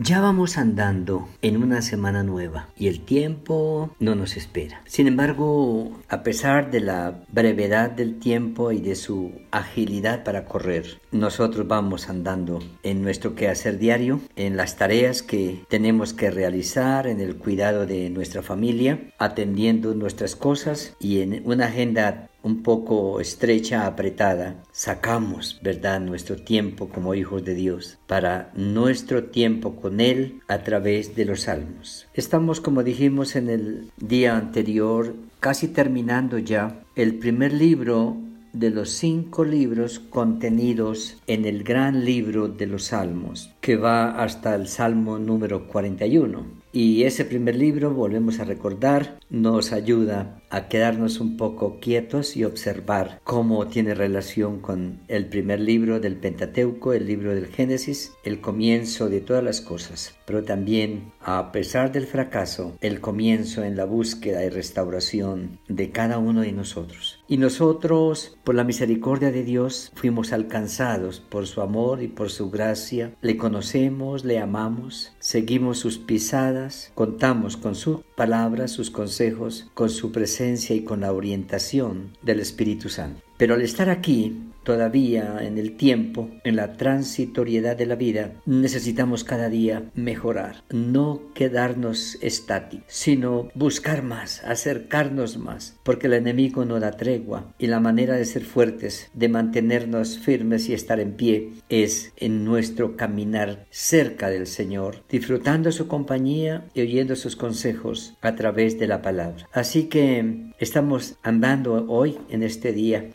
Ya vamos andando en una semana nueva y el tiempo no nos espera. Sin embargo, a pesar de la brevedad del tiempo y de su agilidad para correr, nosotros vamos andando en nuestro quehacer diario, en las tareas que tenemos que realizar, en el cuidado de nuestra familia, atendiendo nuestras cosas y en una agenda un poco estrecha, apretada, sacamos, ¿verdad?, nuestro tiempo como hijos de Dios para nuestro tiempo con Él a través de los salmos. Estamos, como dijimos en el día anterior, casi terminando ya el primer libro de los cinco libros contenidos en el gran libro de los salmos, que va hasta el salmo número 41. Y ese primer libro, volvemos a recordar, nos ayuda a quedarnos un poco quietos y observar cómo tiene relación con el primer libro del Pentateuco, el libro del Génesis, el comienzo de todas las cosas, pero también, a pesar del fracaso, el comienzo en la búsqueda y restauración de cada uno de nosotros. Y nosotros, por la misericordia de Dios, fuimos alcanzados por su amor y por su gracia, le conocemos, le amamos, seguimos sus pisadas, contamos con su palabra, sus consejos, con su presencia y con la orientación del Espíritu Santo. Pero al estar aquí, todavía en el tiempo, en la transitoriedad de la vida, necesitamos cada día mejorar, no quedarnos estáticos, sino buscar más, acercarnos más, porque el enemigo no da tregua y la manera de ser fuertes, de mantenernos firmes y estar en pie, es en nuestro caminar cerca del Señor, disfrutando su compañía y oyendo sus consejos a través de la palabra. Así que estamos andando hoy en este día.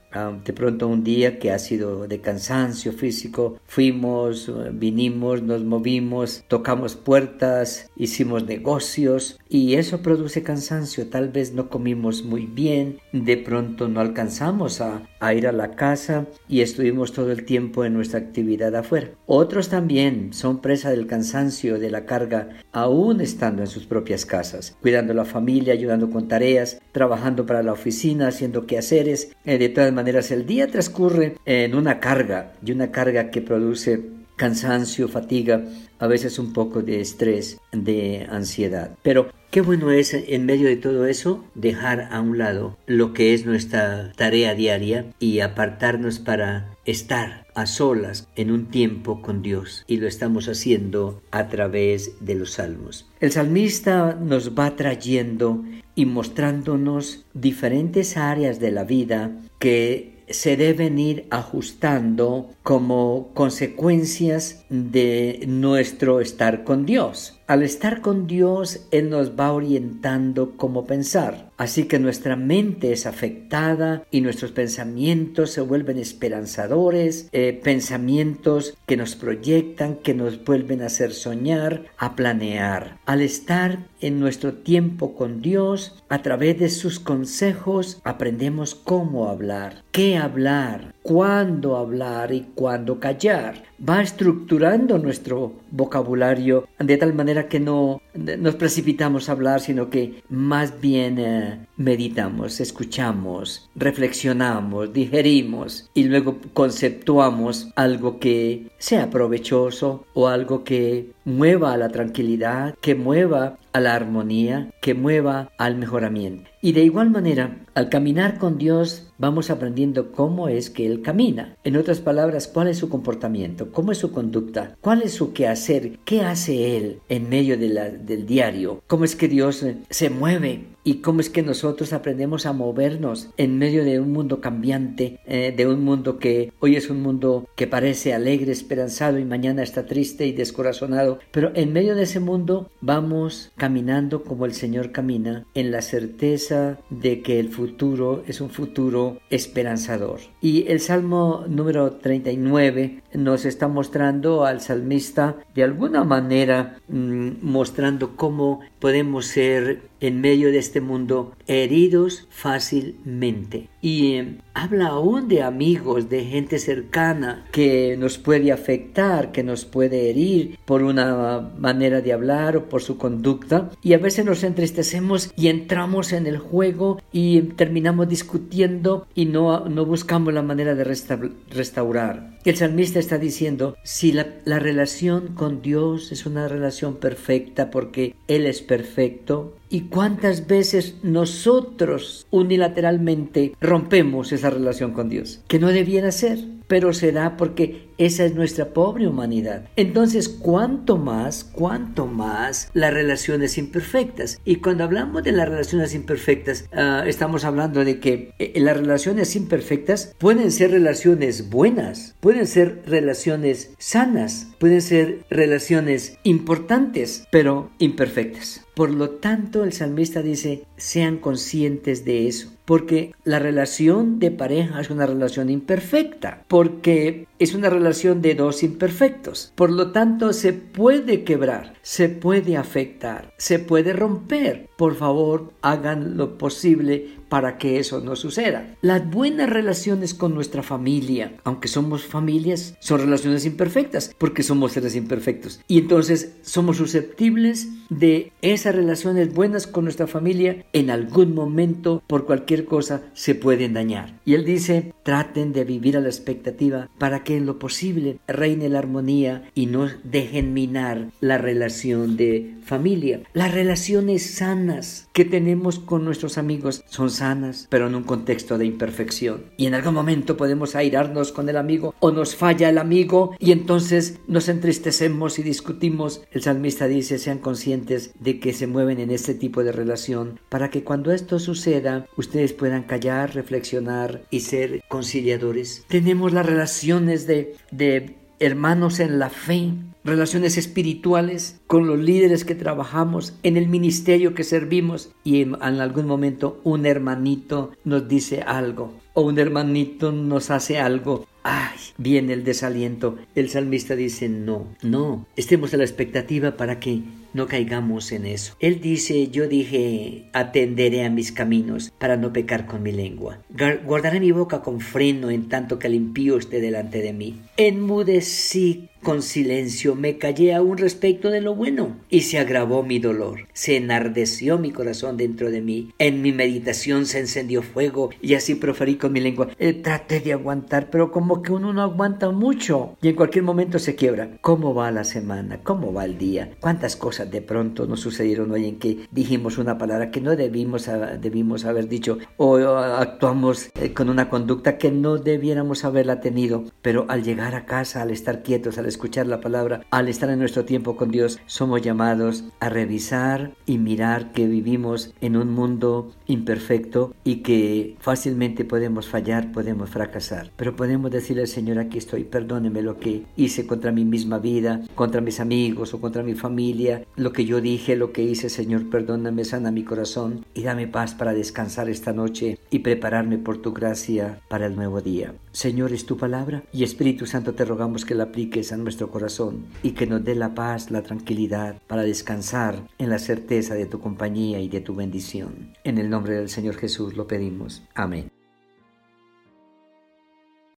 De pronto un día que ha sido de cansancio físico, fuimos, vinimos, nos movimos, tocamos puertas, hicimos negocios y eso produce cansancio. Tal vez no comimos muy bien, de pronto no alcanzamos a, a ir a la casa y estuvimos todo el tiempo en nuestra actividad afuera. Otros también son presa del cansancio, de la carga, aún estando en sus propias casas, cuidando la familia, ayudando con tareas, trabajando para la oficina, haciendo quehaceres. Eh, de todas maneras, el día transcurre en una carga y una carga que produce cansancio, fatiga, a veces un poco de estrés, de ansiedad. Pero qué bueno es en medio de todo eso dejar a un lado lo que es nuestra tarea diaria y apartarnos para estar a solas en un tiempo con Dios y lo estamos haciendo a través de los salmos. El salmista nos va trayendo y mostrándonos diferentes áreas de la vida que se deben ir ajustando como consecuencias de nuestro estar con Dios. Al estar con Dios, Él nos va orientando cómo pensar. Así que nuestra mente es afectada y nuestros pensamientos se vuelven esperanzadores, eh, pensamientos que nos proyectan, que nos vuelven a hacer soñar, a planear. Al estar en nuestro tiempo con Dios, a través de sus consejos, aprendemos cómo hablar, qué hablar, cuándo hablar y cuándo callar. Va estructurando nuestro vocabulario de tal manera que no nos precipitamos a hablar, sino que más bien eh, meditamos, escuchamos, reflexionamos, digerimos y luego conceptuamos algo que sea provechoso o algo que mueva a la tranquilidad, que mueva a la armonía, que mueva al mejoramiento. Y de igual manera, al caminar con Dios vamos aprendiendo cómo es que Él camina. En otras palabras, cuál es su comportamiento, cómo es su conducta, cuál es su quehacer, qué hace Él en medio del diario, cómo es que Dios se mueve y cómo es que nosotros aprendemos a movernos en medio de un mundo cambiante, eh, de un mundo que hoy es un mundo que parece alegre, esperanzado y mañana está triste y descorazonado, pero en medio de ese mundo vamos caminando como el Señor camina, en la certeza de que el futuro es un futuro esperanzador. Y el Salmo número 39 nos está mostrando al salmista de alguna manera mm, mostrando cómo podemos ser en medio de este mundo heridos fácilmente. Y eh, habla aún de amigos, de gente cercana que nos puede afectar, que nos puede herir por una manera de hablar o por su conducta. Y a veces nos entristecemos y entramos en el juego y terminamos discutiendo y no, no buscamos la manera de restaurar. El salmista está diciendo, si la, la relación con Dios es una relación perfecta porque Él es perfecto, ¿Y cuántas veces nosotros unilateralmente rompemos esa relación con Dios? Que no debiera ser, pero se da porque esa es nuestra pobre humanidad. Entonces, ¿cuánto más, cuánto más las relaciones imperfectas? Y cuando hablamos de las relaciones imperfectas, uh, estamos hablando de que eh, las relaciones imperfectas pueden ser relaciones buenas, pueden ser relaciones sanas, pueden ser relaciones importantes, pero imperfectas. Por lo tanto, el salmista dice, sean conscientes de eso, porque la relación de pareja es una relación imperfecta, porque es una relación de dos imperfectos. Por lo tanto, se puede quebrar, se puede afectar, se puede romper. Por favor, hagan lo posible para que eso no suceda. Las buenas relaciones con nuestra familia, aunque somos familias, son relaciones imperfectas, porque somos seres imperfectos. Y entonces somos susceptibles de esas relaciones buenas con nuestra familia, en algún momento, por cualquier cosa, se pueden dañar. Y él dice, traten de vivir a la expectativa para que en lo posible reine la armonía y no dejen minar la relación de familia. Las relaciones sanas que tenemos con nuestros amigos son sanas, pero en un contexto de imperfección. Y en algún momento podemos airarnos con el amigo o nos falla el amigo y entonces nos entristecemos y discutimos. El salmista dice, sean conscientes de que se mueven en este tipo de relación para que cuando esto suceda ustedes puedan callar, reflexionar y ser conciliadores. Tenemos las relaciones de, de hermanos en la fe, relaciones espirituales con los líderes que trabajamos, en el ministerio que servimos y en, algún momento un hermanito nos dice algo o un hermanito nos hace algo. ¡Ay! Viene el desaliento. El salmista dice, no, no, estemos a la expectativa para que no caigamos en eso. Él dice, yo dije, atenderé a mis caminos para no pecar con mi lengua. Guardaré mi boca con freno en tanto que el impío esté delante de mí. Enmudecí con silencio me callé aún respecto de lo bueno y se agravó mi dolor. Se enardeció mi corazón dentro de mí. En mi meditación se encendió fuego y así proferí con mi lengua. Eh, traté de aguantar, pero como que uno no aguanta mucho y en cualquier momento se quiebra. ¿Cómo va la semana? ¿Cómo va el día? ¿Cuántas cosas de pronto nos sucedieron hoy en que dijimos una palabra que no debimos, debimos haber dicho o actuamos eh, con una conducta que no debiéramos haberla tenido? Pero al llegar a casa, al estar quietos, al escuchar la palabra, al estar en nuestro tiempo con Dios, somos llamados a revisar y mirar que vivimos en un mundo imperfecto y que fácilmente podemos fallar, podemos fracasar. Pero podemos decirle al Señor, aquí estoy, perdóneme lo que hice contra mi misma vida, contra mis amigos o contra mi familia, lo que yo dije, lo que hice, Señor, perdóname, sana mi corazón y dame paz para descansar esta noche y prepararme por tu gracia para el nuevo día. Señor, es tu palabra y Espíritu Santo te rogamos que la apliques a nuestro corazón y que nos dé la paz, la tranquilidad para descansar en la certeza de tu compañía y de tu bendición. En el nombre del Señor Jesús lo pedimos. Amén.